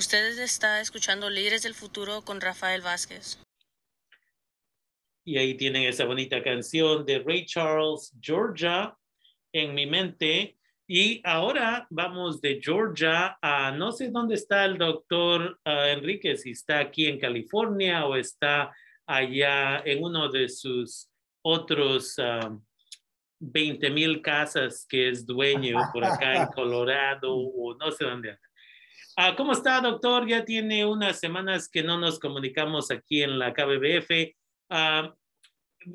Ustedes está escuchando Líderes del Futuro con Rafael Vázquez. Y ahí tienen esa bonita canción de Ray Charles, Georgia, en mi mente. Y ahora vamos de Georgia a no sé dónde está el doctor uh, Enrique, si está aquí en California o está allá en uno de sus otros uh, ah, 20 mil casas que es dueño por acá en Colorado o no sé dónde. Uh, ¿Cómo está, doctor? Ya tiene unas semanas que no nos comunicamos aquí en la KBBF.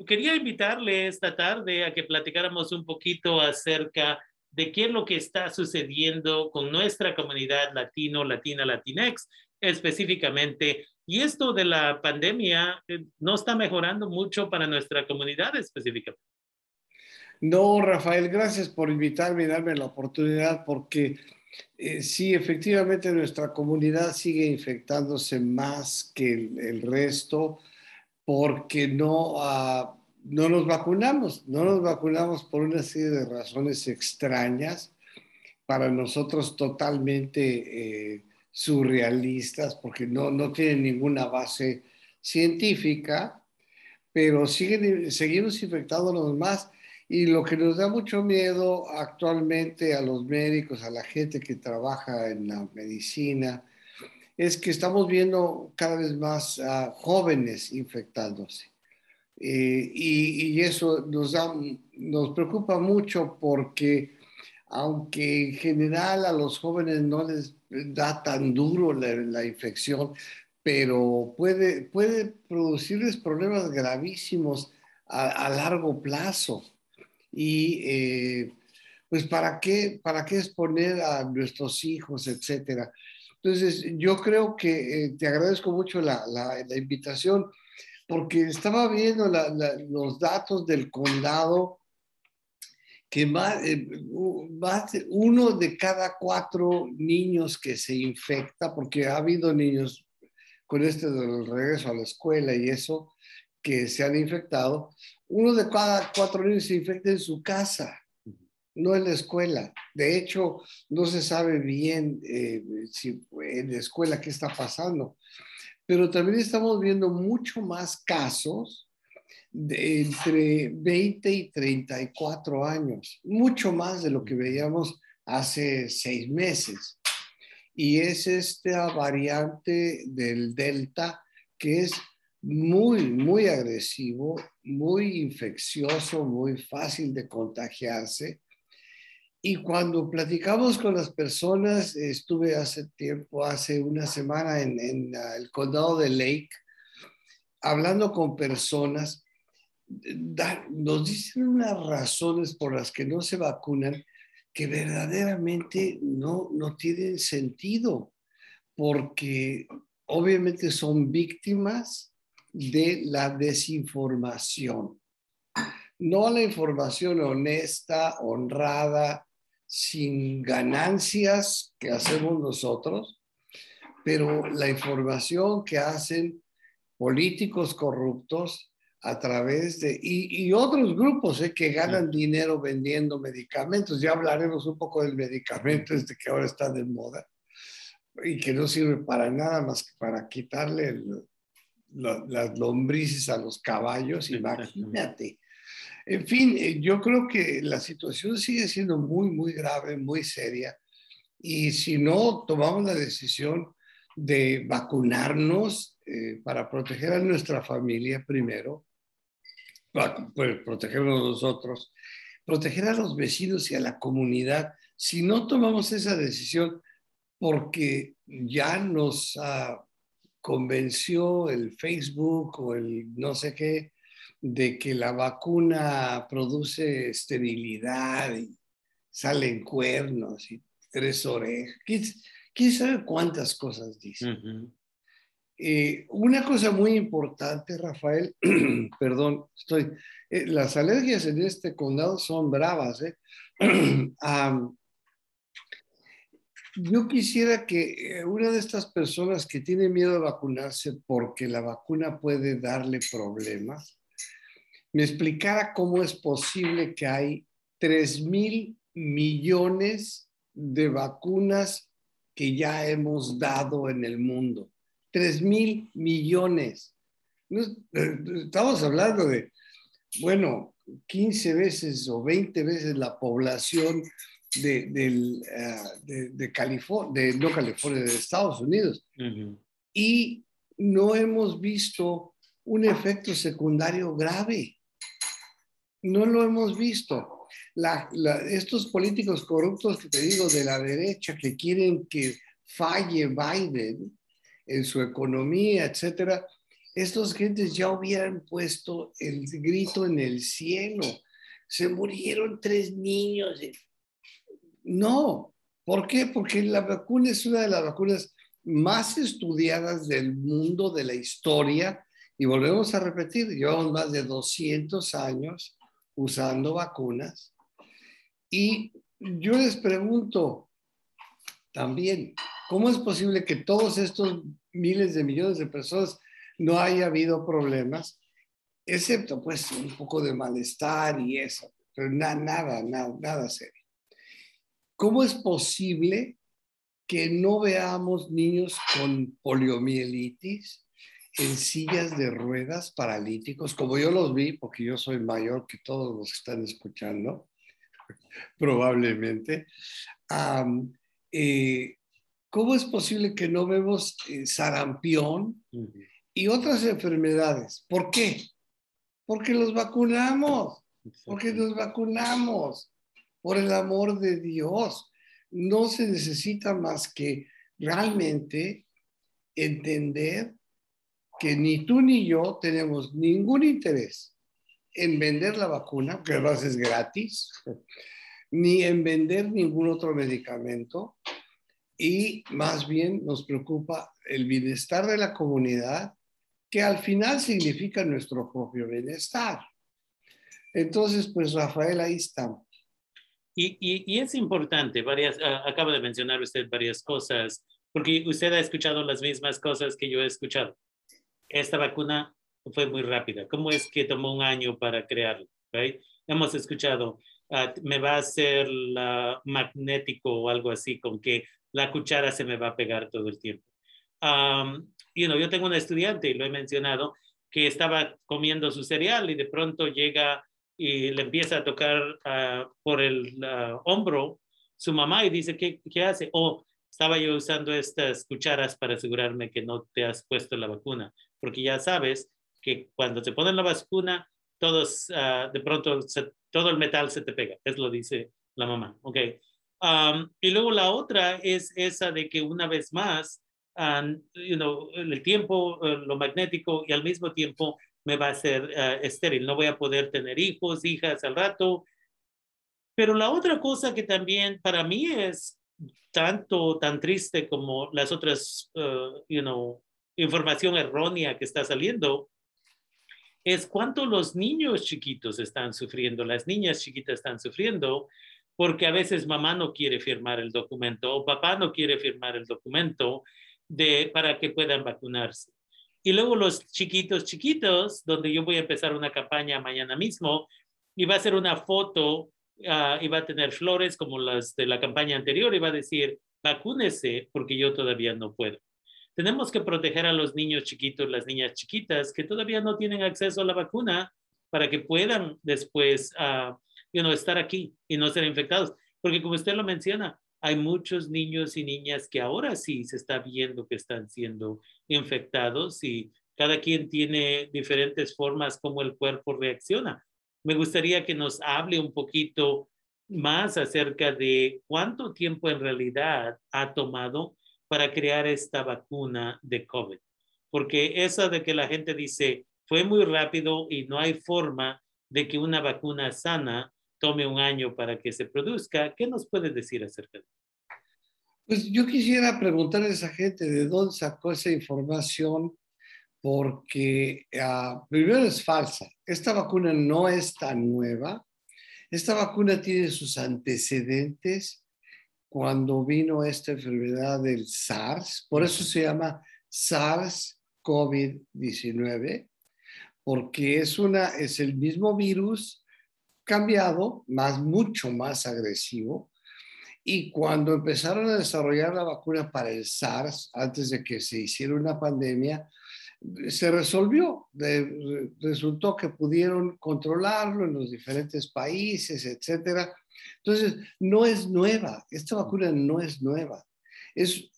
quería invitarle esta tarde a que platicáramos un poquito acerca de qué es lo que está sucediendo con nuestra comunidad latino, latina, latinex específicamente. Y esto de la pandemia eh, no está mejorando mucho para nuestra comunidad específicamente. No, Rafael, gracias por invitarme y darme la oportunidad porque eh, sí, efectivamente nuestra comunidad sigue infectándose más que el, resto porque no, uh, no nos vacunamos, no nos vacunamos por una serie de razones extrañas, para nosotros totalmente eh, surrealistas, porque no, no tienen ninguna base científica, pero siguen, seguimos infectándonos más. Y lo que nos da mucho miedo actualmente a los médicos, a la gente que trabaja en la medicina, es que estamos viendo cada vez más jóvenes infectándose. Eh, y, eso nos, da, nos preocupa mucho porque aunque en general a los jóvenes no les da tan duro la, infección, pero puede, puede producirles problemas gravísimos a, largo plazo. Y eh, pues ¿para qué, para qué exponer a nuestros hijos, etcétera? Entonces, yo creo que eh, te agradezco mucho la, la, la invitación porque estaba viendo los datos del condado que más, eh, uno de cada cuatro niños que se infecta, porque ha habido niños con este del regreso a la escuela y eso, que se han infectado, uno de cada cuatro niños se infecta en su casa, no en la escuela. De hecho, no se sabe bien eh, si en la escuela qué está pasando pero también estamos viendo mucho más casos de entre 20 y 34 años, mucho más de lo que veíamos hace seis meses. Y es esta variante del Delta que es muy, muy agresivo, muy infeccioso, muy fácil de contagiarse. Y cuando platicamos con las personas, estuve hace tiempo, hace una semana en, el condado de Lake, hablando con personas, nos dicen unas razones por las que no se vacunan que verdaderamente no, no tienen sentido, porque obviamente son víctimas de la desinformación. No la información honesta, honrada, sin ganancias que hacemos nosotros, pero la información que hacen políticos corruptos a través de, y, otros grupos eh, que ganan dinero vendiendo medicamentos. Ya hablaremos un poco del medicamento este que ahora está de moda y que no sirve para nada más que para quitarle las lombrices a los caballos. Imagínate. En fin, eh, yo creo que la situación sigue siendo muy, muy grave, muy seria. Y si no tomamos la decisión de vacunarnos eh, para proteger a nuestra familia primero, para pues, protegernos nosotros, proteger a los vecinos y a la comunidad, si no tomamos esa decisión porque ya nos ah, convenció el Facebook o el no sé qué, de que la vacuna produce esterilidad y salen cuernos y tres orejas. ¿Quién, sabe cuántas cosas dice? Eh, una cosa muy importante, Rafael, perdón, estoy, eh, las alergias en este condado son bravas. ¿eh? yo quisiera que una de estas personas que tiene miedo a vacunarse porque la vacuna puede darle problemas, me explicara cómo es posible que hay 3 mil millones de vacunas que ya hemos dado en el mundo. 3 mil millones. Estamos hablando de, bueno, 15 veces o 20 veces la población de, del, ah, de, de California, de, no California, de Estados Unidos. Y no hemos visto un efecto secundario grave. No lo hemos visto. estos políticos corruptos que te digo de la derecha que quieren que falle Biden en su economía, etcétera, estos gentes ya hubieran puesto el grito en el cielo. Se murieron tres niños. No. ¿Por qué? Porque la vacuna es una de las vacunas más estudiadas del mundo, de la historia. Y volvemos a repetir, llevamos más de 200 años usando vacunas. Y yo les pregunto también, ¿cómo es posible que todos estos miles de millones de personas no haya habido problemas, excepto pues un poco de malestar y eso, pero nada, nada, nada serio. ¿Cómo es posible que no veamos niños con poliomielitis en sillas de ruedas paralíticos, como yo los vi, porque yo soy mayor que todos los que están escuchando, probablemente? Eh, ¿Cómo es posible que no vemos eh, sarampión y otras enfermedades. ¿Por qué? Porque los vacunamos, porque nos vacunamos, por el amor de Dios. No se necesita más que realmente entender que ni tú ni yo tenemos ningún interés en vender la vacuna, que además es gratis, ni en vender ningún otro medicamento, y más bien nos preocupa el bienestar de la comunidad que al final significa nuestro propio bienestar. Entonces, pues Rafael, ahí estamos. Y, y, es importante, varias, acaba de mencionar usted varias cosas, porque usted ha escuchado las mismas cosas que yo he escuchado. Esta vacuna fue muy rápida. ¿Cómo es que tomó un año para crearla? Hemos escuchado, ah, me va a hacer la magnético o algo así, con que la cuchara se me va a pegar todo el tiempo. Um, you know, yo tengo un estudiante, y lo he mencionado, que estaba comiendo su cereal y de pronto llega y le empieza a tocar uh, por el uh, hombro su mamá y dice, ¿qué, qué hace? Oh, estaba yo usando estas cucharas para asegurarme que no te has puesto la vacuna, porque ya sabes que cuando te ponen la vacuna, todos, uh, de pronto, todo el metal se te pega, es lo dice la mamá, ¿ok? Um, y luego la otra es esa de que una vez más, you know, el tiempo, eh, lo magnético y al mismo tiempo me va a ser eh, estéril. No voy a poder tener hijos, hijas al rato. Pero la otra cosa que también para mí es tanto, tan triste como las otras, eh, you know, información errónea que está saliendo, es cuánto los niños chiquitos están sufriendo, las niñas chiquitas están sufriendo, porque a veces mamá no quiere firmar el documento o papá no quiere firmar el documento de, para que puedan vacunarse. Y luego los chiquitos, chiquitos, donde yo voy a empezar una campaña mañana mismo, y va a ser una foto uh, y va a tener flores como las de la campaña anterior y va a decir, vacúnese porque yo todavía no puedo. Tenemos que proteger a los niños chiquitos, las niñas chiquitas que todavía no tienen acceso a la vacuna para que puedan después uh, you estar aquí y no ser infectados. Porque como usted lo menciona, hay muchos niños y niñas que ahora sí se está viendo que están siendo infectados y cada quien tiene diferentes formas como el cuerpo reacciona. Me gustaría que nos hable un poquito más acerca de cuánto tiempo en realidad ha tomado para crear esta vacuna de COVID. Porque eso de que la gente dice fue muy rápido y no hay forma de que una vacuna sana tome un año para que se produzca. ¿Qué nos puede decir acerca de eso? Pues yo quisiera preguntarle a esa gente de dónde sacó esa información, porque uh, primero es falsa. Esta vacuna no es tan nueva. Esta vacuna tiene sus antecedentes cuando vino esta enfermedad del SARS. Por eso se llama SARS-CoV-19, porque es, una, es el mismo virus cambiado, más, mucho más agresivo, Y cuando empezaron a desarrollar la vacuna para el SARS, antes de que se hiciera una pandemia, se resolvió. De, resultó que pudieron controlarlo en los diferentes países, etcétera. Entonces, no es nueva. Esta vacuna no es nueva. Es,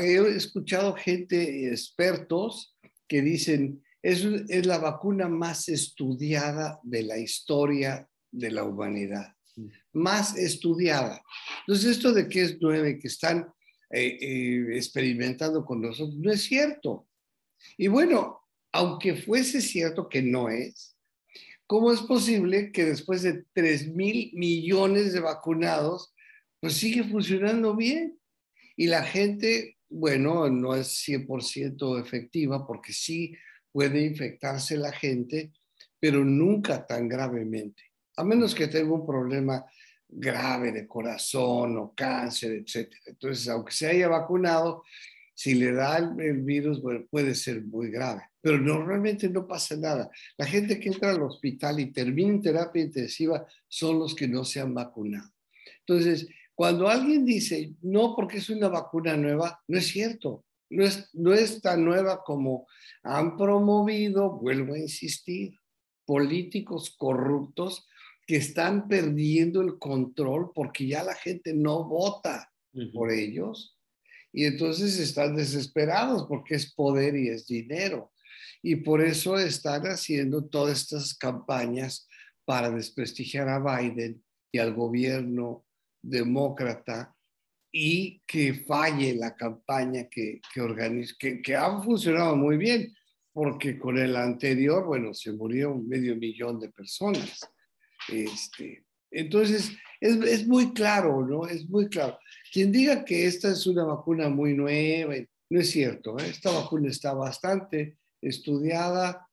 he escuchado gente, expertos, que dicen, es, es la vacuna más estudiada de la historia de la humanidad más estudiada. Entonces, esto de que es nueve, que están eh, eh, experimentando con nosotros, no es cierto. Y bueno, aunque fuese cierto que no es, ¿cómo es posible que después de 3 mil millones de vacunados, pues sigue funcionando bien? Y la gente, bueno, no es 100% efectiva porque sí puede infectarse la gente, pero nunca tan gravemente a menos que tenga un problema grave de corazón o cáncer, etc. Entonces, aunque se haya vacunado, si le da el, virus, puede ser muy grave. Pero normalmente no pasa nada. La gente que entra al hospital y termina en terapia intensiva son los que no se han vacunado. Entonces, cuando alguien dice, no, porque es una vacuna nueva, no es cierto. No es, no es tan nueva como han promovido, vuelvo a insistir, políticos corruptos que están perdiendo el control porque ya la gente no vota por ellos y entonces están desesperados porque es poder y es dinero. Y por eso están haciendo todas estas campañas para desprestigiar a Biden y al gobierno demócrata y que falle la campaña que, que, que, que ha funcionado muy bien, porque con el anterior, bueno, se murió medio millón de personas. Este, entonces, es, es, muy claro, ¿no? Es muy claro. Quien diga que esta es una vacuna muy nueva, no es cierto. ¿eh? Esta vacuna está bastante estudiada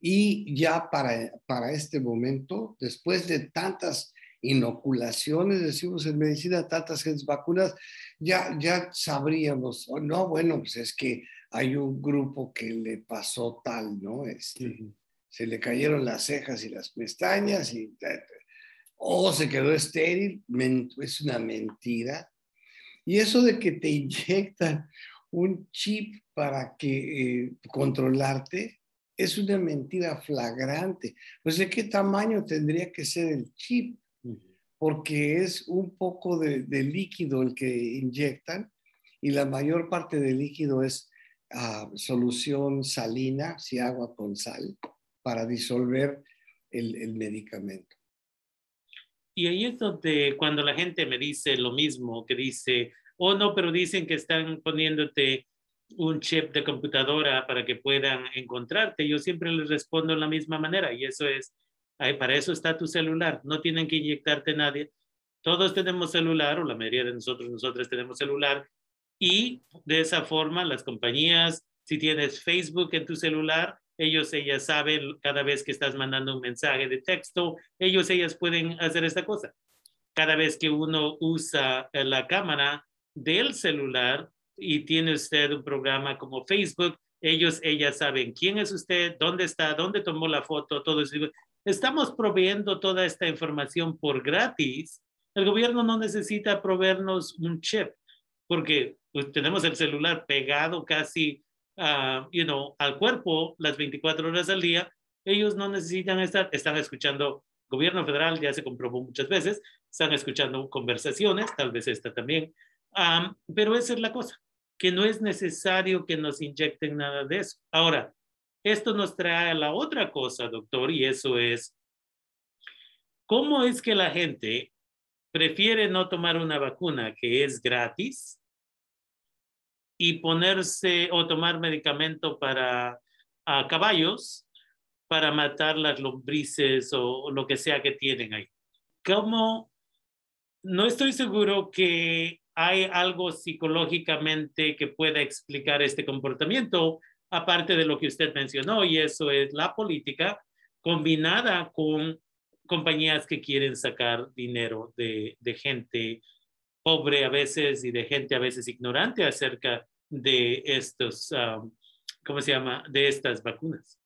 y ya para, para este momento, después de tantas inoculaciones, decimos en medicina, tantas vacunas, ya, ya sabríamos, oh, no, bueno, pues es que hay un grupo que le pasó tal, ¿no? Este, se le cayeron las cejas y las pestañas y o se quedó estéril, es una mentira. Y eso de que te inyectan un chip para que eh, controlarte es una mentira flagrante. Pues de qué tamaño tendría que ser el chip, porque es un poco de, líquido el que inyectan y la mayor parte del líquido es ah, solución salina, si agua con sal para disolver el, medicamento. Y ahí es donde cuando la gente me dice lo mismo, que dice, oh no, pero dicen que están poniéndote un chip de computadora para que puedan encontrarte, yo siempre les respondo de la misma manera y eso es, para eso está tu celular, no tienen que inyectarte nadie. Todos tenemos celular, o la mayoría de nosotros, nosotros tenemos celular, y de esa forma las compañías, si tienes Facebook en tu celular, ellos, ellas saben cada vez que estás mandando un mensaje de texto, ellos, ellas pueden hacer esta cosa. Cada vez que uno usa la cámara del celular y tiene usted un programa como Facebook, ellos, ellas saben quién es usted, dónde está, dónde tomó la foto, todo eso. Estamos proveyendo toda esta información por gratis. El gobierno no necesita proveernos un chip porque pues, tenemos el celular pegado casi uh, you know, al cuerpo las 24 horas al día, ellos no necesitan estar, están escuchando gobierno federal, ya se comprobó muchas veces, están escuchando conversaciones, tal vez esta también, um, pero esa es la cosa, que no es necesario que nos inyecten nada de eso. Ahora, esto nos trae a la otra cosa, doctor, y eso es, ¿cómo es que la gente prefiere no tomar una vacuna que es gratis y ponerse o tomar medicamento para a caballos para matar las lombrices o, lo que sea que tienen ahí. ¿Cómo? No estoy seguro que hay algo psicológicamente que pueda explicar este comportamiento, aparte de lo que usted mencionó, y eso es la política combinada con compañías que quieren sacar dinero de, de gente pobre a veces y de gente a veces ignorante acerca de estos, um, ¿cómo se llama? De estas vacunas.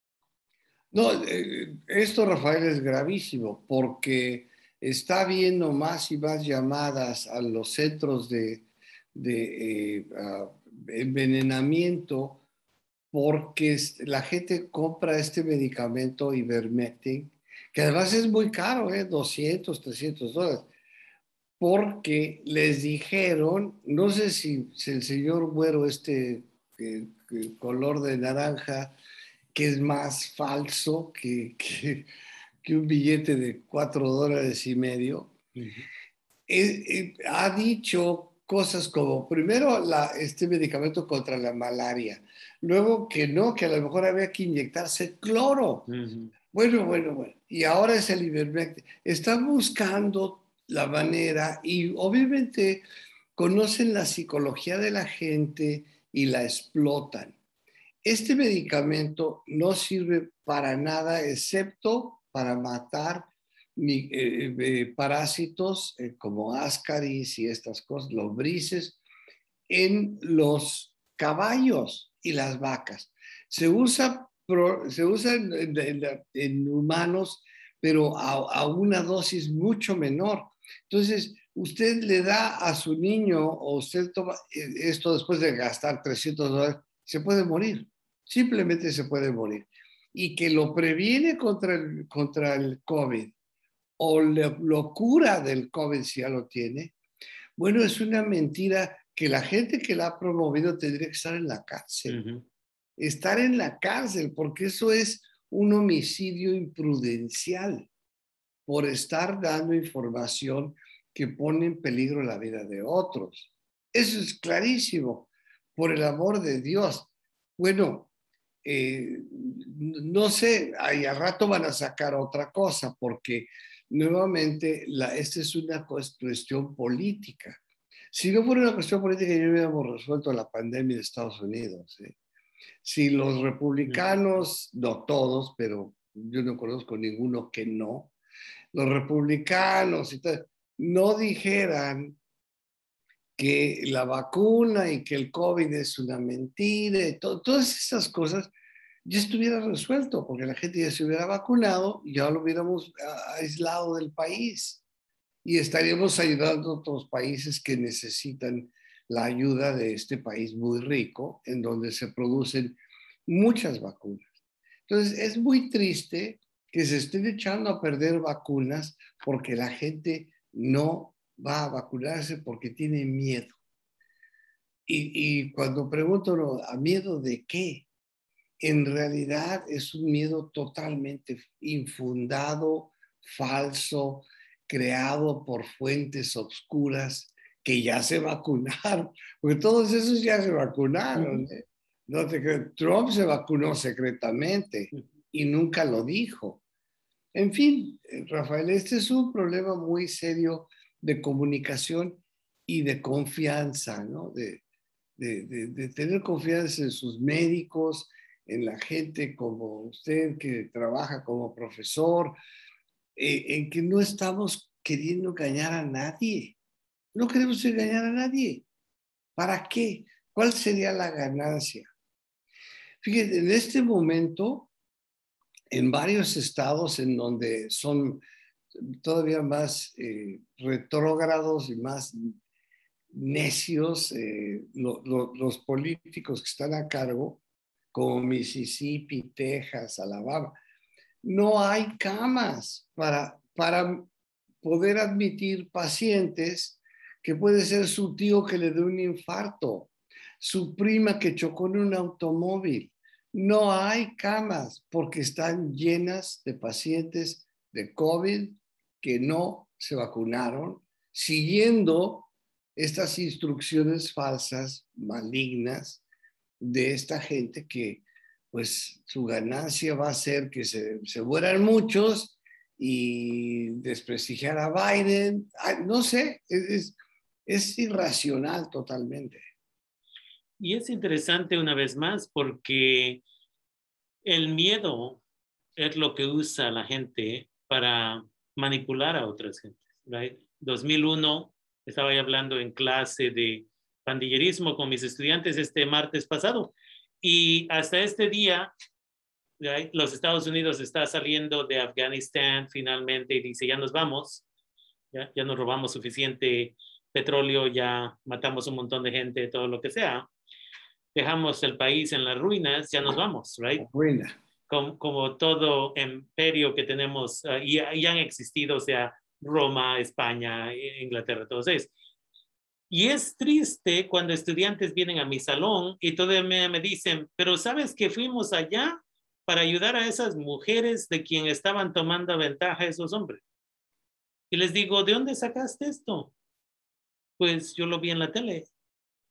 No, eh, esto, Rafael, es gravísimo porque está habiendo más y más llamadas a los centros de, eh, envenenamiento porque la gente compra este medicamento Ivermectin, que además es muy caro, ¿eh? 200, 300 dólares, porque les dijeron, no sé si, el señor Güero, este color de naranja, que es más falso que, que, un billete de 4 dólares y medio, eh, eh, ha dicho cosas como, primero, la, este medicamento contra la malaria, luego que no, que a lo mejor había que inyectarse cloro. Bueno, bueno, bueno. Y ahora es el Ivermectin. Están buscando la manera y obviamente conocen la psicología de la gente y la explotan. Este medicamento no sirve para nada excepto para matar eh, eh, eh, parásitos como ascaris y estas cosas, lombrices, en los caballos y las vacas. Se usa, se usa en, humanos, pero a, una dosis mucho menor. Entonces, usted le da a su niño o usted toma esto después de gastar 300 dólares, se puede morir. Simplemente se puede morir. Y que lo previene contra el, contra el COVID o lo cura del COVID si ya lo tiene, bueno, es una mentira que la gente que la ha promovido tendría que estar en la cárcel. Estar en la cárcel, porque eso es un homicidio imprudencial por estar dando información que pone en peligro la vida de otros. Eso es clarísimo, por el amor de Dios. Bueno, eh, no sé, ahí al rato van a sacar otra cosa, porque nuevamente, la, esta es una cuestión política. Si no fuera una cuestión política, ya hubiéramos resuelto la pandemia de Estados Unidos. ¿eh? Si los republicanos, no todos, pero yo no conozco ninguno que no, los republicanos y no dijeran que la vacuna y que el COVID es una mentira y todas esas cosas, ya estuviera resuelto, porque la gente ya se hubiera vacunado y ya lo hubiéramos ah, aislado del país y estaríamos ayudando a otros países que necesitan la ayuda de este país muy rico, en donde se producen muchas vacunas. Entonces, es muy triste que se estén echando a perder vacunas porque la gente no va a vacunarse porque tiene miedo. Y, y cuando pregunto, ¿a miedo de qué? en realidad es un miedo totalmente infundado, falso, creado por fuentes obscuras que ya se vacunaron, porque todos esos ya se vacunaron. ¿eh? No te Trump se vacunó secretamente y nunca lo dijo. En fin, Rafael, este es un problema muy serio de comunicación y de confianza, ¿no? De, de tener confianza en sus médicos, en la gente como usted que trabaja como profesor, eh, en que no estamos queriendo engañar a nadie. No queremos engañar a nadie. ¿Para qué? ¿Cuál sería la ganancia? Fíjate, en este momento, en varios estados en donde son todavía más eh, retrógrados y más necios eh, los políticos que están a cargo, como Mississippi, Texas, Alabama. No hay camas para, para poder admitir pacientes que puede ser su tío que le dé un infarto, su prima que chocó en un automóvil. No hay camas porque están llenas de pacientes de COVID que no se vacunaron, siguiendo estas instrucciones falsas, malignas, de esta gente que pues su ganancia va a ser que se, se mueran muchos y desprestigiar a Biden. no sé, es, es irracional totalmente. Y es interesante una vez más porque el miedo es lo que usa la gente para manipular a otras gentes. Right? 2001 estaba hablando en clase de pandillerismo con mis estudiantes este martes pasado. Y hasta este día, los Estados Unidos está saliendo de Afganistán finalmente y dice, ya nos vamos. ya, ya nos robamos suficiente petróleo, ya matamos un montón de gente, todo lo que sea, dejamos el país en las ruinas, ya nos vamos, right? Ruina. Como, como todo imperio que tenemos uh, y, y, han existido, o sea, Roma, España, Inglaterra, todos ellos. Y es triste cuando estudiantes vienen a mi salón y todavía me, me dicen, pero sabes que fuimos allá para ayudar a esas mujeres de quien estaban tomando ventaja esos hombres. Y les digo, ¿de dónde sacaste esto? Pues yo lo vi en la tele.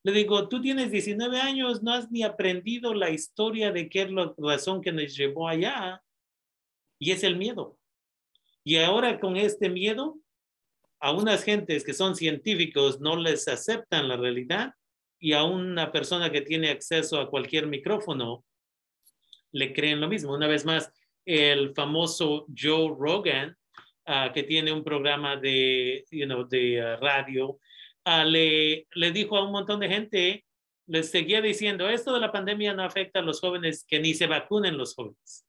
Le digo, tú tienes 19 años, no has ni aprendido la historia de qué es la razón que nos llevó allá. Y es el miedo. Y ahora con este miedo, a unas gentes que son científicos no les aceptan la realidad y a una persona que tiene acceso a cualquier micrófono le creen lo mismo. Una vez más, el famoso Joe Rogan, uh, que tiene un programa de, de uh, radio, uh, le, le dijo a un montón de gente, les seguía diciendo, esto de la pandemia no afecta a los jóvenes, que ni se vacunen los jóvenes.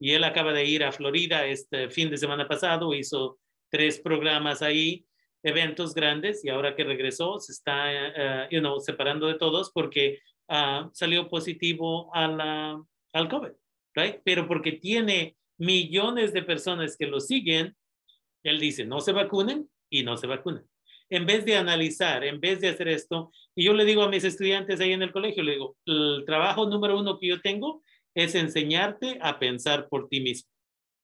Y él acaba de ir a Florida este fin de semana pasado, hizo tres programas ahí, eventos grandes, y ahora que regresó se está, you know, separando de todos porque salió positivo a la, al COVID, right? Pero porque tiene millones de personas que lo siguen, él dice, no se vacunen y no se vacunen. En vez de analizar, en vez de hacer esto, y yo le digo a mis estudiantes ahí en el colegio, le digo, el trabajo número uno que yo tengo es enseñarte a pensar por ti mismo.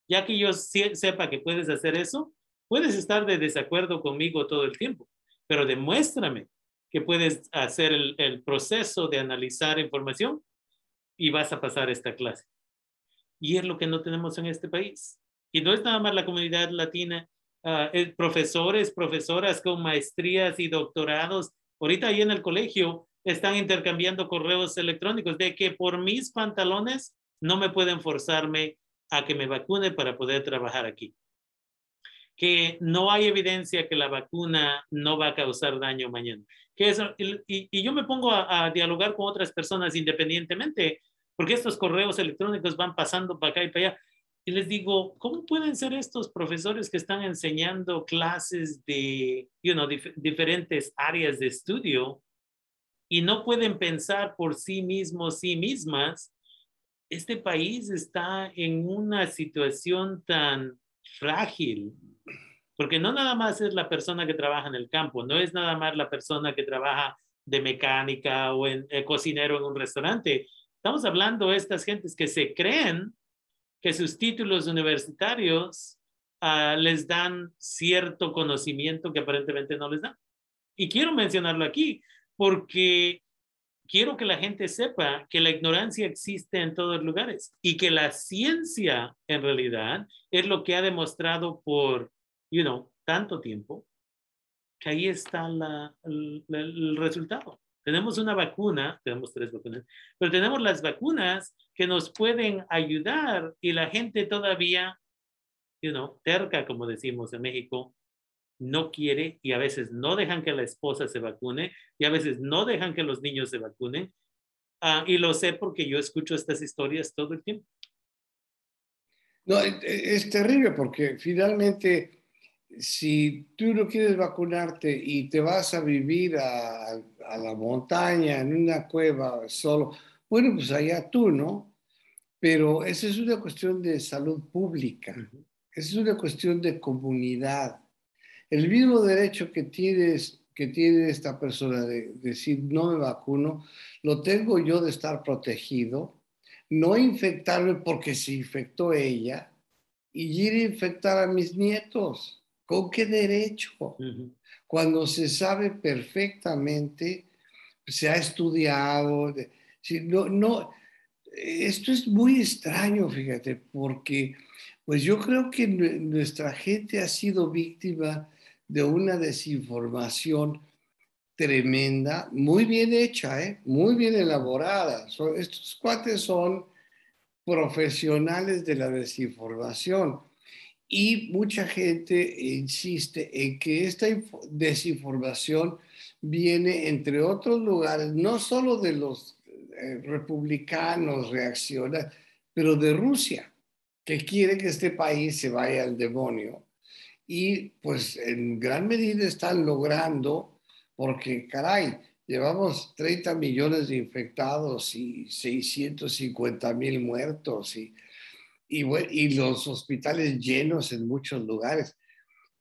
Ya que yo sepa que puedes hacer eso, puedes estar de desacuerdo conmigo todo el tiempo, pero demuéstrame que puedes hacer el, proceso de analizar información y vas a pasar esta clase. Y es lo que no tenemos en este país. Y no es nada más la comunidad latina, uh, profesores, profesoras con maestrías y doctorados. Ahorita ahí en el colegio están intercambiando correos electrónicos de que por mis pantalones no me pueden forzarme a que me vacune para poder trabajar aquí. Que no hay evidencia que la vacuna no va a causar daño mañana. Que eso, y, y yo me pongo a, a dialogar con otras personas independientemente porque estos correos electrónicos van pasando para acá y para allá. Y les digo, ¿cómo pueden ser estos profesores que están enseñando clases de you know, dif diferentes áreas de estudio y no pueden pensar por sí mismos, sí mismas? Este país está en una situación tan frágil, porque no nada más es la persona que trabaja en el campo, no es nada más la persona que trabaja de mecánica o en eh, cocinero en un restaurante, Estamos hablando de estas gentes que se creen que sus títulos universitarios uh, les dan cierto conocimiento que aparentemente no les dan. Y quiero mencionarlo aquí porque quiero que la gente sepa que la ignorancia existe en todos lugares y que la ciencia en realidad es lo que ha demostrado por, you know, tanto tiempo que ahí está la, el resultado. Tenemos una vacuna, tenemos tres vacunas, pero tenemos las vacunas que nos pueden ayudar y la gente todavía, you know, terca, como decimos en México, no quiere y a veces no dejan que la esposa se vacune y a veces no dejan que los niños se vacunen. Uh, y lo sé porque yo escucho estas historias todo el tiempo. No, es terrible porque finalmente si tú no quieres vacunarte y te vas a vivir a, a, la montaña, en una cueva solo, bueno, pues allá tú, ¿no? Pero esa es una cuestión de salud pública, esa es una cuestión de comunidad. El mismo derecho que tienes que tiene esta persona de, de decir no me vacuno, lo tengo yo de estar protegido, no infectarme porque se infectó ella y ir a infectar a mis nietos. ¿Con qué derecho? Uh -huh. Cuando se sabe perfectamente, se ha estudiado, si no, no, esto es muy extraño, fíjate, porque pues yo creo que nuestra gente ha sido víctima de una desinformación tremenda, muy bien hecha, ¿eh? muy bien elaborada. Estos cuates son profesionales de la desinformación. Y mucha gente insiste en que esta desinformación viene, entre otros lugares, no solo de los eh, republicanos reaccionarios, pero de Rusia, que quiere que este país se vaya al demonio. y pues en gran medida están logrando, porque caray, llevamos 30 millones de infectados y 650 mil muertos y, y, y, los hospitales llenos en muchos lugares.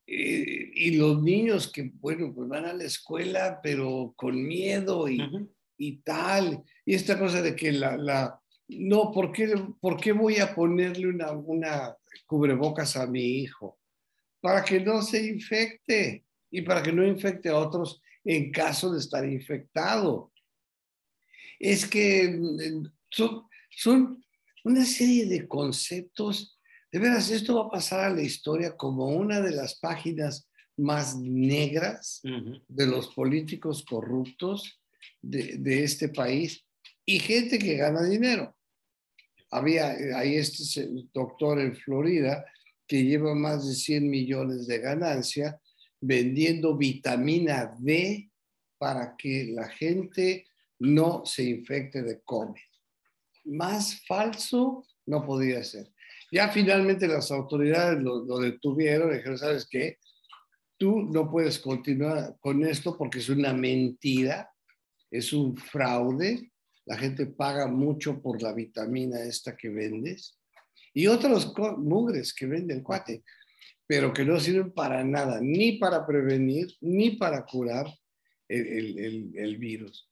Eh, y los niños que, bueno, pues van a la escuela, pero con miedo y, y tal. Y esta cosa de que la, la no, ¿por qué, ¿por qué voy a ponerle una, una cubrebocas a mi hijo? Para que no se infecte y para que no infecte a otros en caso de estar infectado. Es que mm, son, son una serie de conceptos. De veras, esto va a pasar a la historia como una de las páginas más negras de los políticos corruptos de, de, este país y gente que gana dinero. Había ahí este doctor en Florida que lleva más de 100 millones de ganancia vendiendo vitamina D para que la gente no se infecte de COVID. Más falso no podía ser. Ya finalmente las autoridades lo, detuvieron y dijeron, ¿sabes qué? Tú no puedes continuar con esto porque es una mentira, es un fraude, la gente paga mucho por la vitamina esta que vendes y otros mugres que vende el cuate, pero que no sirven para nada, ni para prevenir, ni para curar el virus.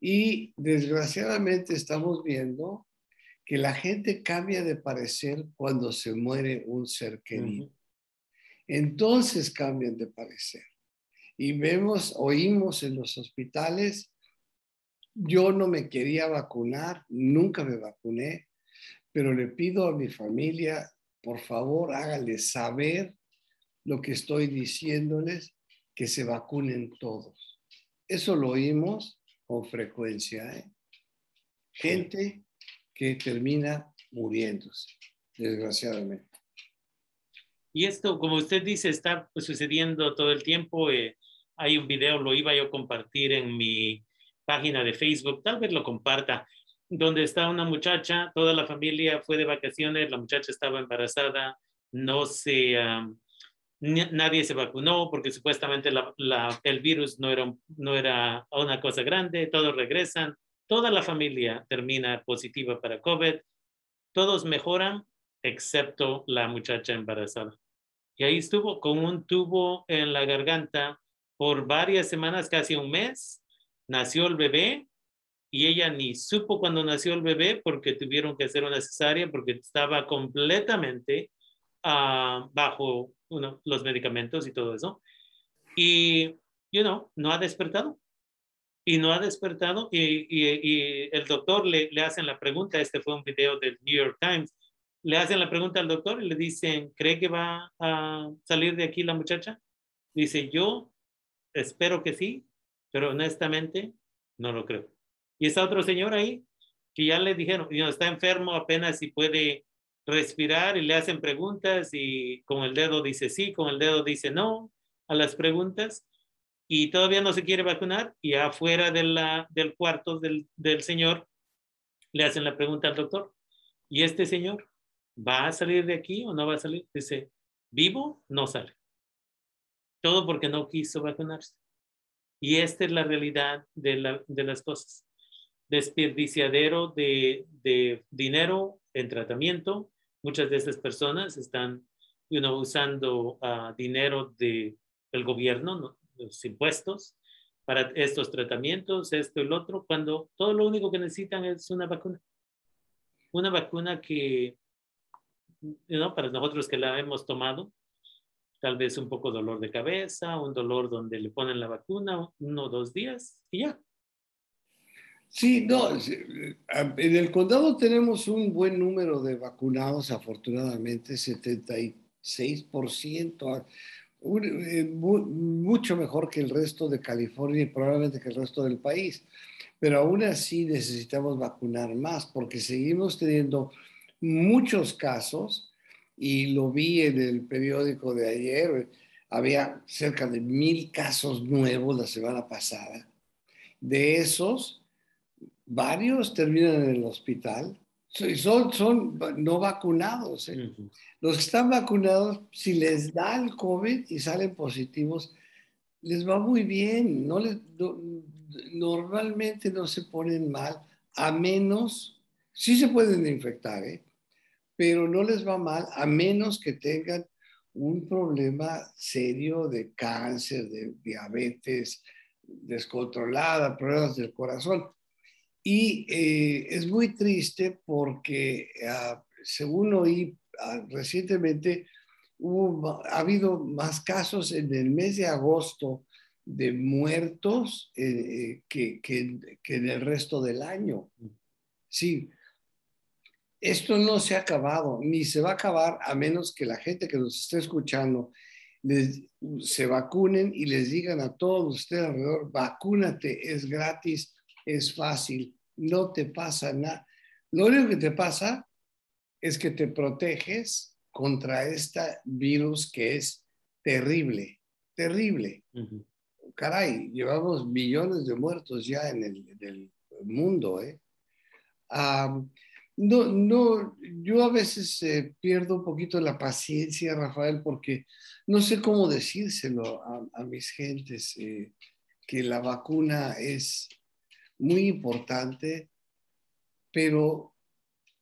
Y desgraciadamente estamos viendo que la gente cambia de parecer cuando se muere un ser querido. Entonces cambian de parecer. Y vemos, oímos en los hospitales, yo no me quería vacunar, nunca me vacuné, pero le pido a mi familia, por favor, hágale saber lo que estoy diciéndoles, que se vacunen todos. Eso lo oímos con frecuencia. ¿eh? Gente que termina muriéndose, desgraciadamente. Y esto, como usted dice, está sucediendo todo el tiempo. Eh, hay un video, lo iba yo a compartir en mi página de Facebook, tal vez lo comparta donde está una muchacha, toda la familia fue de vacaciones, la muchacha estaba embarazada, no se, nadie se vacunó porque supuestamente el virus no era, no era una cosa grande, todos regresan, toda la familia termina positiva para COVID, todos mejoran excepto la muchacha embarazada. Y ahí estuvo con un tubo en la garganta por varias semanas, casi un mes, nació el bebé y ella ni supo cuando nació el bebé porque tuvieron que hacer una cesárea porque estaba completamente uh, bajo los medicamentos y todo eso. Y, you know, no ha despertado. Y no ha despertado y, y, el doctor le, le hacen la pregunta, este fue un video del New York Times, le hacen la pregunta al doctor y le dicen, ¿cree que va a salir de aquí la muchacha? Dice, yo espero que sí, pero honestamente no lo creo. Y está otro señor ahí que ya le dijeron, está enfermo apenas si puede respirar y le hacen preguntas y con el dedo dice sí, con el dedo dice no a las preguntas y todavía no se quiere vacunar y afuera de la, del cuarto del, del señor le hacen la pregunta al doctor, ¿y este señor va a salir de aquí o no va a salir? Dice, vivo, no sale. Todo porque no quiso vacunarse. Y esta es la realidad de, la, de las cosas desperdiciadero de, de dinero en tratamiento. Muchas de estas personas están usando uh, dinero del el gobierno, los impuestos, para estos tratamientos, esto y lo otro, cuando todo lo único que necesitan es una vacuna. Una vacuna que, ¿no? para nosotros que la hemos tomado, tal vez un poco dolor de cabeza, un dolor donde le ponen la vacuna uno o dos días y ya, Sí, no, en el condado tenemos un buen número de vacunados, afortunadamente, 76%, eh, mucho mejor que el resto de California y probablemente que el resto del país. Pero aún así necesitamos vacunar más porque seguimos teniendo muchos casos y lo vi en el periódico de ayer, había cerca de mil casos nuevos la semana pasada. De esos, varios terminan en el hospital son, son no vacunados. ¿eh? Los que están vacunados, si les da el COVID y salen positivos, les va muy bien. No les, normalmente no se ponen mal, a menos, sí se pueden infectar, ¿eh? pero no les va mal a menos que tengan un problema serio de cáncer, de diabetes descontrolada, problemas del corazón. Y eh, es muy triste porque, ah, según oí ah, recientemente, ha habido más casos en el mes de agosto de muertos eh, que, que, en el resto del año. Sí, esto no se ha acabado, ni se va a acabar a menos que la gente que nos esté escuchando les, se vacunen y les digan a todos ustedes alrededor, vacúnate, es gratis, es fácil, no te pasa nada. Lo único que te pasa es que te proteges contra este virus que es terrible, terrible. Caray, llevamos millones de muertos ya en el, mundo. ¿eh? no, no, yo a veces eh, pierdo un poquito la paciencia, Rafael, porque no sé cómo decírselo a, mis gentes, eh, que la vacuna es muy importante, pero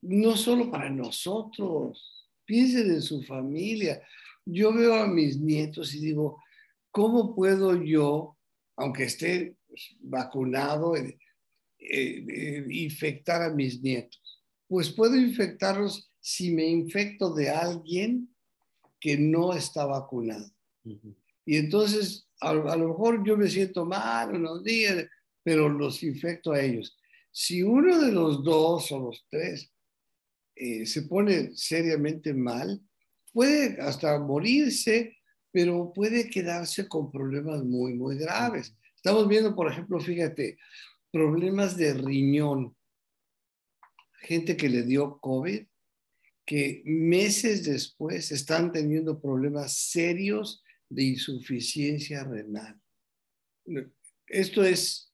no solo para nosotros, piensen en su familia. Yo veo a mis nietos y digo, ¿cómo puedo yo, aunque esté pues, vacunado, eh, eh, infectar a mis nietos? Pues puedo infectarlos si me infecto de alguien que no está vacunado. Y entonces, a, a, lo mejor yo me siento mal unos días, pero los infecto a ellos. Si uno de los dos o los tres eh, se pone seriamente mal, puede hasta morirse, pero puede quedarse con problemas muy, muy graves. Estamos viendo, por ejemplo, fíjate, problemas de riñón. Gente que le dio COVID, que meses después están teniendo problemas serios de insuficiencia renal. Esto es,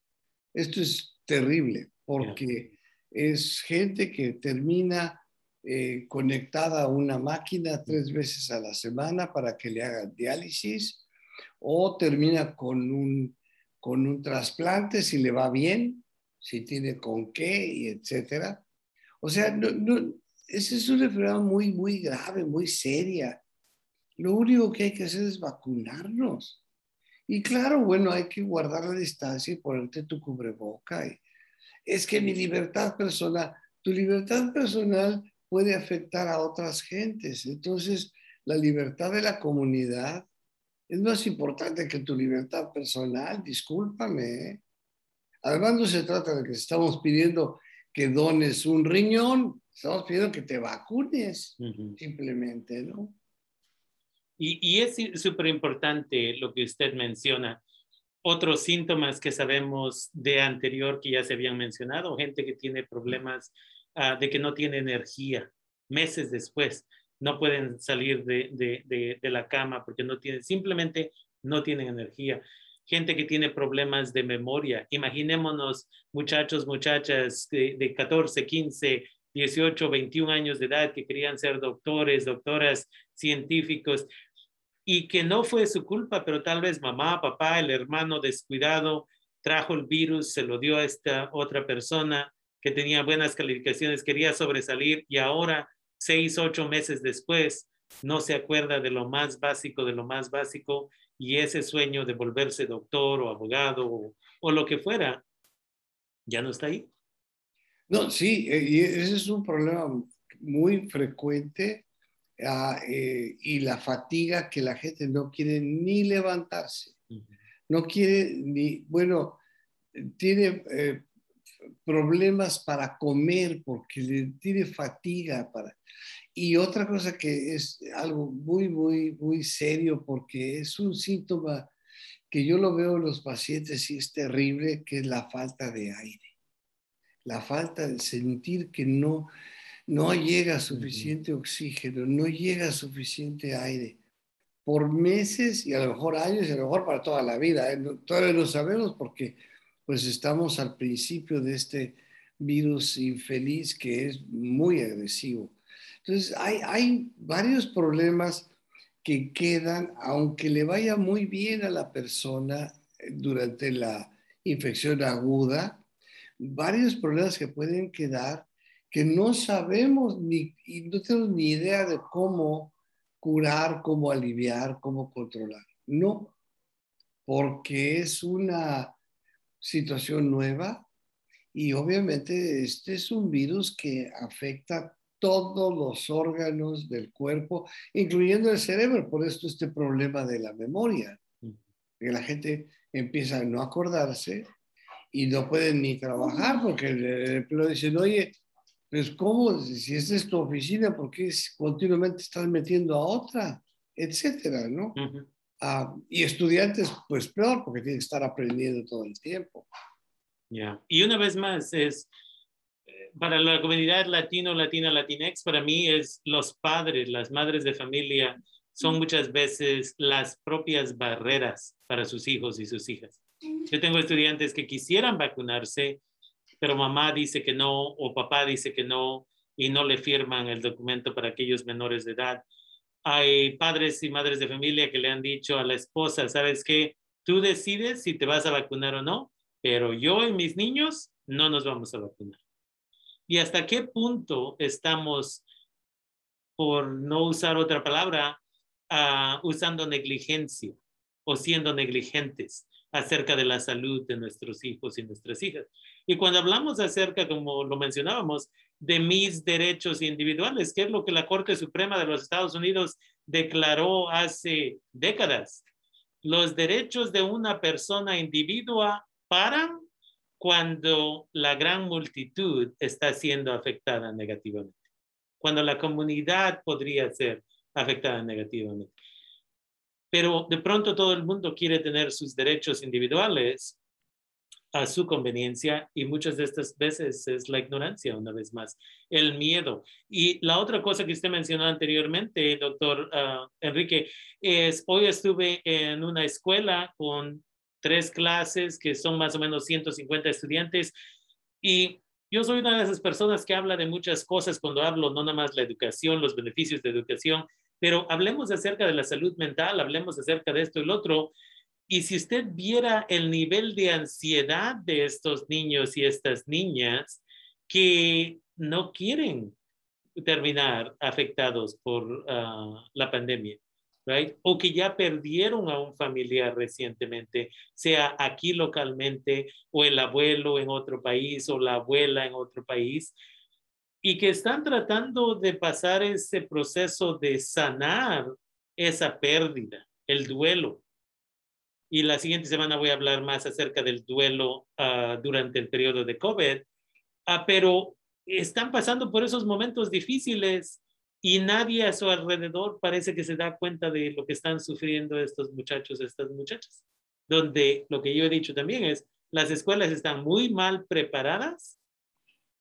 esto es terrible porque es gente que termina eh, conectada a una máquina tres veces a la semana para que le hagan diálisis o termina con un, con un trasplante si le va bien, si tiene con qué y etcétera. O sea, no, no, esa es una enfermedad muy, muy grave, muy seria. Lo único que hay que hacer es vacunarnos. Y claro, bueno, hay que guardar la distancia y ponerte tu cubreboca. es que mi libertad personal, tu libertad personal puede afectar a otras gentes. Entonces, la libertad de la comunidad es más importante que tu libertad personal, discúlpame. ¿eh? Además, no se trata de que estamos pidiendo que dones un riñón, estamos pidiendo que te vacunes, simplemente, ¿no? Y, es súper importante lo que usted menciona. Otros síntomas que sabemos de anterior que ya se habían mencionado, gente que tiene problemas Ah, de que no tiene energía meses después. No pueden salir de, la cama porque no tienen, simplemente no tienen energía. Gente que tiene problemas de memoria. Imaginémonos muchachos, muchachas de, de 14, 15, 18, 21 años de edad que querían ser doctores, doctoras, científicos, y que no fue su culpa, pero tal vez mamá, papá, el hermano descuidado trajo el virus, se lo dio a esta otra persona que tenía buenas calificaciones, quería sobresalir y ahora, seis, ocho meses después, no se acuerda de lo más básico, de lo más básico, y ese sueño de volverse doctor o abogado o, lo que fuera, ya no está ahí. No, sí, eh, y ese es un problema muy frecuente ah, eh, y la fatiga que la gente no quiere ni levantarse, no quiere ni, bueno, tiene eh, problemas para comer porque le tiene fatiga para y otra cosa que es algo muy muy muy serio porque es un síntoma que yo lo veo en los pacientes y es terrible que es la falta de aire la falta de sentir que no no llega suficiente oxígeno no llega suficiente aire por meses y a lo mejor años y a lo mejor para toda la vida ¿eh? todavía no sabemos porque pues estamos al principio de este, virus infeliz que es muy agresivo. Entonces, hay, hay varios problemas que quedan, aunque le vaya muy bien a la persona eh, durante la infección aguda, varios problemas que pueden quedar que no sabemos ni, y no tenemos ni idea de cómo curar, cómo aliviar, cómo controlar. No, porque es una situación nueva y obviamente este es un virus que afecta todos los órganos del cuerpo, incluyendo el cerebro. Por esto este problema de la memoria, que la gente empieza a no acordarse y no pueden ni trabajar porque el empleo dice, oye, pues ¿cómo? Si esta es tu oficina, ¿por qué continuamente estás metiendo a otra? Etcétera, ¿no? Ah, y estudiantes, pues peor, porque tienen que estar aprendiendo todo el tiempo. Ya, y una vez más, es eh, para la comunidad latino, latina, latinex, para mí es los padres, las madres de familia, son muchas veces las propias barreras para sus hijos y sus hijas. Yo tengo estudiantes que quisieran vacunarse, pero mamá dice que no o papá dice que no y no le firman el documento para aquellos menores de edad. Hay padres y madres de familia que le han dicho a la esposa, ¿sabes qué? Tú decides si te vas a vacunar o no, pero yo y mis niños no nos vamos a vacunar. ¿Y hasta qué punto estamos, por no usar otra palabra, uh, usando negligencia o siendo negligentes? Acerca de la salud de nuestros hijos y nuestras hijas. Y cuando hablamos acerca, como lo mencionábamos, de mis derechos individuales, que es lo que la Corte Suprema de los Estados Unidos declaró hace décadas, los derechos de una persona individua paran cuando la gran multitud está siendo afectada negativamente, cuando la comunidad podría ser afectada negativamente pero de pronto todo el mundo quiere tener sus derechos individuales a su conveniencia y muchas de estas veces es la ignorancia, una vez más, el miedo. Y la otra cosa que usted mencionó anteriormente, doctor ah, Enrique, es hoy estuve en una escuela con tres clases que son más o menos 150 estudiantes y yo soy una de esas personas que habla de muchas cosas cuando hablo, no nada más la educación, los beneficios de educación, pero hablemos acerca de la salud mental, hablemos acerca de esto y lo otro. Y si usted viera el nivel de ansiedad de estos niños y estas niñas que no quieren terminar afectados por ah, la pandemia? O que ya perdieron a un familiar recientemente, sea aquí localmente o el abuelo en otro país o la abuela en otro país y que están tratando de pasar ese proceso de sanar esa pérdida, el duelo. Y la siguiente semana voy a hablar más acerca del duelo ah, durante el periodo de COVID, uh, pero están pasando por esos momentos difíciles y nadie a su alrededor parece que se da cuenta de lo que están sufriendo estos muchachos, estas muchachas. Donde lo que yo he dicho también es, las escuelas están muy mal preparadas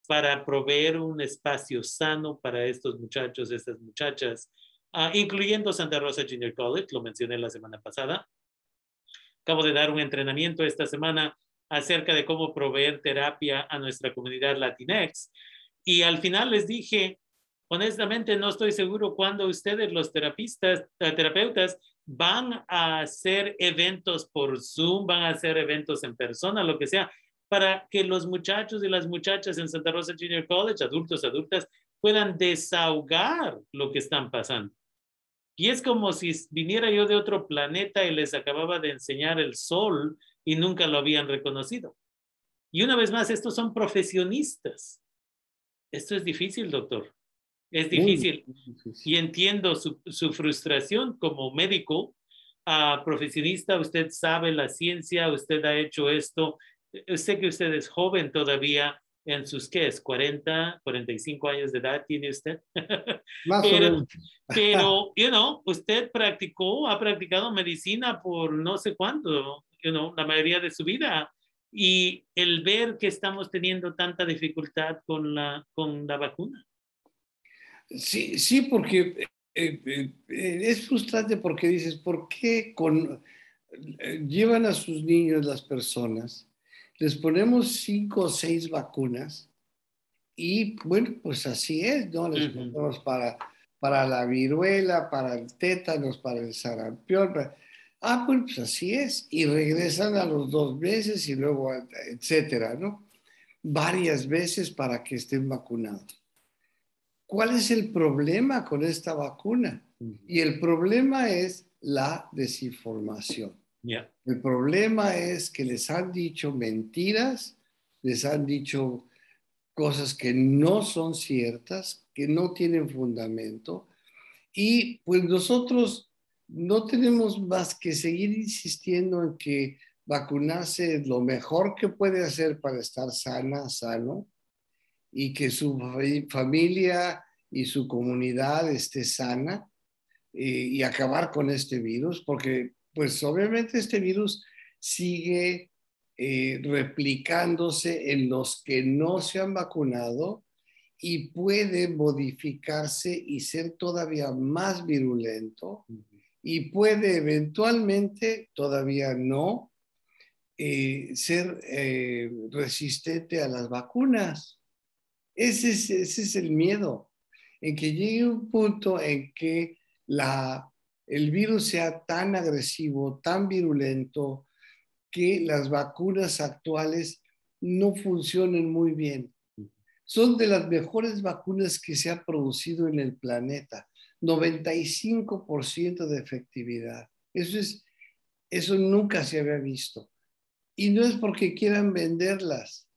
para proveer un espacio sano para estos muchachos, estas muchachas, uh, incluyendo Santa Rosa Junior College, lo mencioné la semana pasada. Acabo de dar un entrenamiento esta semana acerca de cómo proveer terapia a nuestra comunidad Latinex. Y al final les dije, honestamente no estoy seguro cuándo ustedes, los terapistas, eh, terapeutas, van a hacer eventos por Zoom, van a hacer eventos en persona, lo que sea para que los muchachos y las muchachas en Santa Rosa Junior College, adultos, adultas, puedan desahogar lo que están pasando. Y es como si viniera yo de otro planeta y les acababa de enseñar el sol y nunca lo habían reconocido. Y una vez más, estos son profesionistas. Esto es difícil, doctor. Es difícil. Y entiendo su, su, frustración como médico, uh, profesionista. Usted sabe la ciencia, usted ha hecho esto sé que usted es joven todavía, en sus, ¿qué es? 40, 45 años de edad tiene usted. Más pero, o menos. pero, you know, usted practicó, ha practicado medicina por no sé cuánto, you know, la mayoría de su vida. Y el ver que estamos teniendo tanta dificultad con la, con la vacuna. Sí, sí, porque eh, eh, es frustrante porque dices, ¿por qué con, eh, llevan a sus niños las personas les ponemos cinco o seis vacunas y bueno, pues así es, ¿no? Les ponemos para, para la viruela, para el tétanos, para el sarampión. Ah, bueno, pues así es. Y regresan a los dos meses y luego, etcétera, ¿no? Varias veces para que estén vacunados. ¿Cuál es el problema con esta vacuna? Y el problema es la desinformación. El problema es que les han dicho mentiras, les han dicho cosas que no son ciertas, que no tienen fundamento. Y pues nosotros no tenemos más que seguir insistiendo en que vacunarse es lo mejor que puede hacer para estar sana, sano, y que su familia y su comunidad esté sana eh, y acabar con este virus, porque pues obviamente este virus sigue eh, replicándose en los que no se han vacunado y puede modificarse y ser todavía más virulento y puede eventualmente, todavía no, eh, ser eh, resistente a las vacunas. Ese es, ese es, el miedo, en que llegue un punto en que la, el virus sea tan agresivo, tan virulento, que las vacunas actuales no funcionen muy bien. Son de las mejores vacunas que se han producido en el planeta. 95% de efectividad. Eso, es, eso nunca se había visto. Y no es porque quieran venderlas.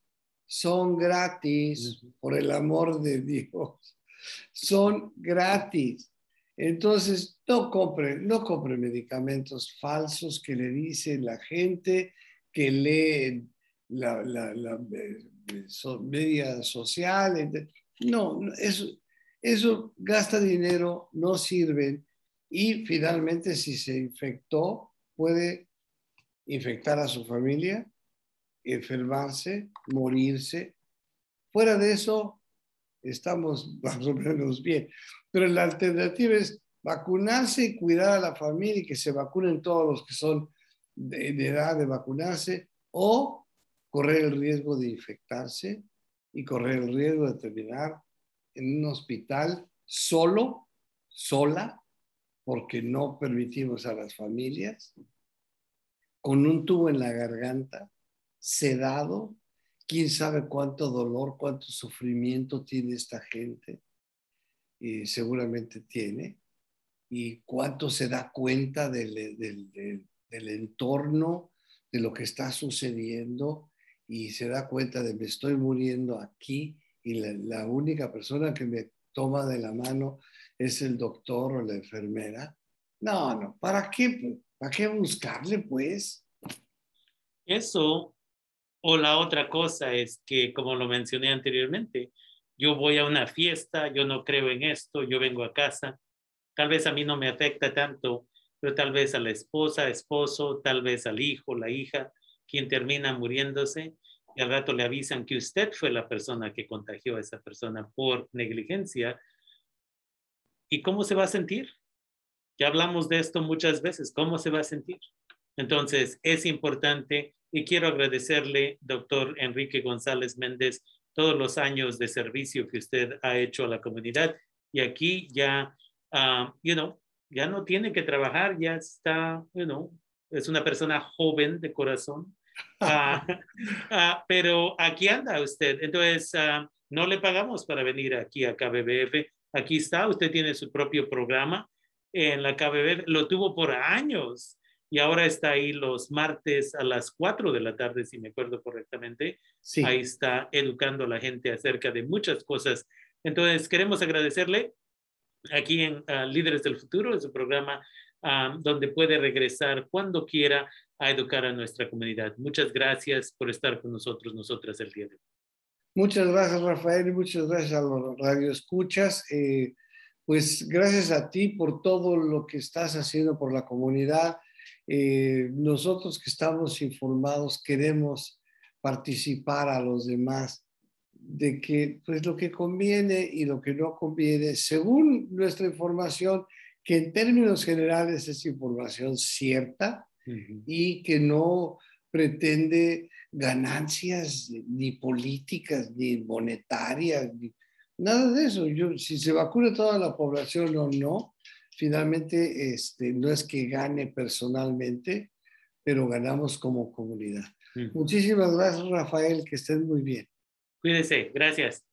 Son gratis, por el amor de Dios. Son gratis. Entonces, no compre, no compre medicamentos falsos que le dicen la gente que lee la, eh, media social. No, eso, eso gasta dinero, no sirve y finalmente si se infectó puede infectar a su familia, enfermarse, morirse. Fuera de eso, estamos más o menos bien. Pero la alternativa es vacunarse y cuidar a la familia y que se vacunen todos los que son de, edad de vacunarse o correr el riesgo de infectarse y correr el riesgo de terminar en un hospital solo, sola, porque no permitimos a las familias, con un tubo en la garganta, sedado, quién sabe cuánto dolor, cuánto sufrimiento tiene esta gente y seguramente tiene, y cuánto se da cuenta del, del, entorno, de lo que está sucediendo, y se da cuenta de me estoy muriendo aquí y la, única persona que me toma de la mano es el doctor o la enfermera. No, no, ¿para qué? ¿Para qué buscarle, pues? Eso, o la otra cosa es que, como lo mencioné anteriormente, yo voy a una fiesta, yo no creo en esto, yo vengo a casa, tal vez a mí no me afecta tanto, pero tal vez a la esposa, esposo, tal vez al hijo, la hija, quien termina muriéndose y al rato le avisan que usted fue la persona que contagió a esa persona por negligencia. ¿Y cómo se va a sentir? Ya hablamos de esto muchas veces, ¿cómo se va a sentir? Entonces, es importante y quiero agradecerle, doctor Enrique González Méndez, todos los años de servicio que usted ha hecho a la comunidad. Y aquí ya, uh, you know, ya no tiene que trabajar, ya está, you know, es una persona joven de corazón. Uh, uh, pero aquí anda usted. Entonces, no le pagamos para venir aquí a KBBF. Aquí está, usted tiene su propio programa en la KBBF. Lo tuvo por años y ahora está ahí los martes a las 4 de la tarde, si me acuerdo correctamente. Sí. Ahí está educando a la gente acerca de muchas cosas. Entonces, queremos agradecerle aquí en Líderes del Futuro, en su programa ah, donde puede regresar cuando quiera a educar a nuestra comunidad. Muchas gracias por estar con nosotros, nosotras el día de hoy. Muchas gracias, Rafael, y muchas gracias a los radioescuchas. Eh, pues gracias a ti por todo lo que estás haciendo por la comunidad eh, nosotros que estamos informados queremos participar a los demás de que pues lo que conviene y lo que no conviene, según nuestra información, que en términos generales es información cierta y que no pretende ganancias ni políticas, ni monetarias, ni nada de eso. Yo, si se vacuna toda la población o no, finalmente este, no es que gane personalmente, pero ganamos como comunidad. Muchísimas gracias, Rafael, que estén muy bien. Cuídense, gracias.